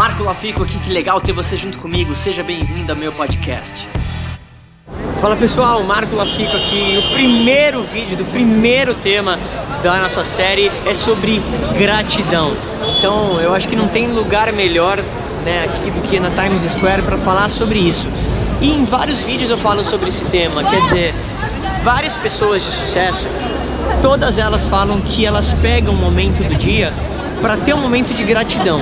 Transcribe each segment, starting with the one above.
Marco Lafico aqui, que legal ter você junto comigo. Seja bem-vindo ao meu podcast. Fala pessoal, Marco Lafico aqui. O primeiro vídeo do primeiro tema da nossa série é sobre gratidão. Então eu acho que não tem lugar melhor né, aqui do que na Times Square para falar sobre isso. E em vários vídeos eu falo sobre esse tema, quer dizer, várias pessoas de sucesso, todas elas falam que elas pegam um momento do dia para ter um momento de gratidão.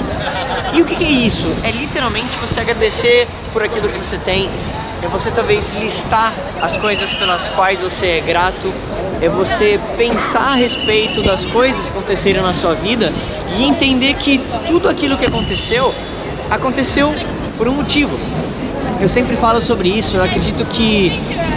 E o que, que é isso? É literalmente você agradecer por aquilo que você tem, é você talvez listar as coisas pelas quais você é grato, é você pensar a respeito das coisas que aconteceram na sua vida e entender que tudo aquilo que aconteceu aconteceu por um motivo. Eu sempre falo sobre isso, eu acredito que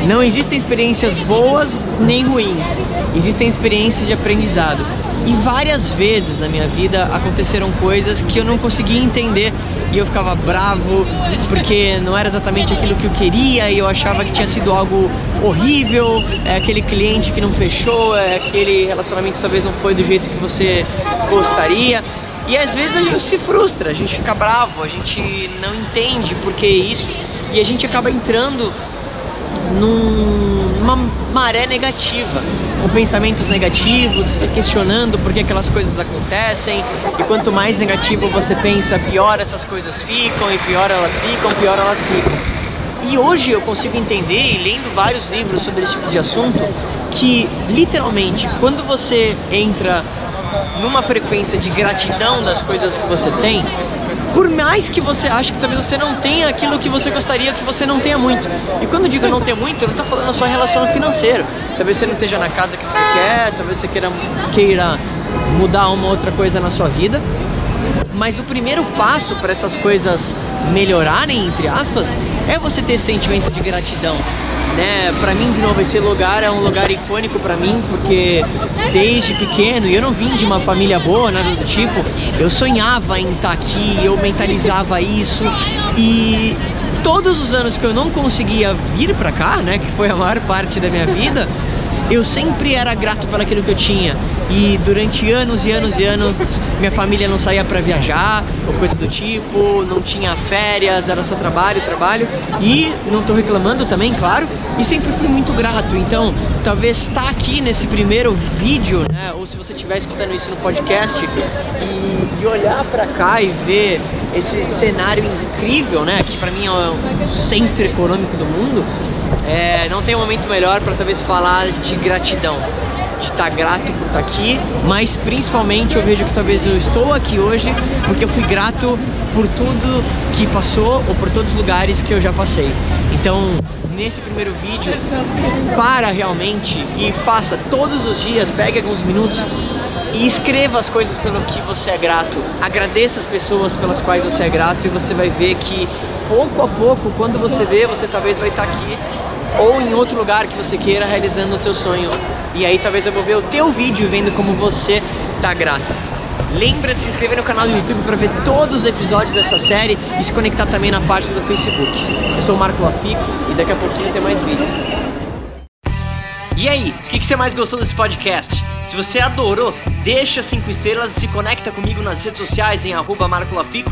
não existem experiências boas nem ruins, existem experiências de aprendizado. E várias vezes na minha vida aconteceram coisas que eu não conseguia entender. E eu ficava bravo porque não era exatamente aquilo que eu queria. E eu achava que tinha sido algo horrível, é aquele cliente que não fechou, é aquele relacionamento talvez não foi do jeito que você gostaria. E às vezes a gente se frustra, a gente fica bravo, a gente não entende por que isso. E a gente acaba entrando numa maré negativa, com pensamentos negativos, se questionando por que aquelas coisas acontecem, e quanto mais negativo você pensa, pior essas coisas ficam, e pior elas ficam, pior elas ficam. E hoje eu consigo entender, e lendo vários livros sobre esse tipo de assunto, que literalmente quando você entra numa frequência de gratidão das coisas que você tem, por mais que você ache que talvez você não tenha aquilo que você gostaria que você não tenha muito. E quando eu digo não ter muito, eu não estou falando da sua relação financeira. Talvez você não esteja na casa que você quer, talvez você queira, queira mudar uma outra coisa na sua vida. Mas o primeiro passo para essas coisas melhorarem, entre aspas, é você ter sentimento de gratidão né? Para mim, de novo, esse lugar é um lugar icônico para mim, porque desde pequeno, e eu não vim de uma família boa, nada do tipo, eu sonhava em estar tá aqui, eu mentalizava isso e todos os anos que eu não conseguia vir para cá, né, que foi a maior parte da minha vida, eu sempre era grato por aquilo que eu tinha. E durante anos e anos e anos, minha família não saía para viajar, ou coisa do tipo, não tinha férias, era só trabalho, trabalho. E não tô reclamando também, claro, e sempre fui muito grato. Então, talvez estar tá aqui nesse primeiro vídeo, né, ou se você estiver escutando isso no podcast, e, e olhar para cá e ver esse cenário incrível, né, que para mim é o centro econômico do mundo, é, não tem momento melhor para talvez falar de gratidão, de estar tá grato por estar tá aqui, mas principalmente eu vejo que talvez eu estou aqui hoje porque eu fui grato por tudo que passou ou por todos os lugares que eu já passei. Então, nesse primeiro vídeo, para realmente e faça todos os dias, pegue alguns minutos e escreva as coisas pelo que você é grato. Agradeça as pessoas pelas quais você é grato e você vai ver que pouco a pouco, quando você vê, você talvez vai estar aqui ou em outro lugar que você queira realizando o seu sonho. E aí talvez eu vou ver o teu vídeo vendo como você tá grata. Lembra de se inscrever no canal do YouTube para ver todos os episódios dessa série e se conectar também na página do Facebook. Eu sou o Marco Lafico e daqui a pouquinho tem mais vídeo. E aí, o que, que, você mais gostou desse podcast? Se você adorou, deixa 5 estrelas e se conecta comigo nas redes sociais em arroba Marco Lafico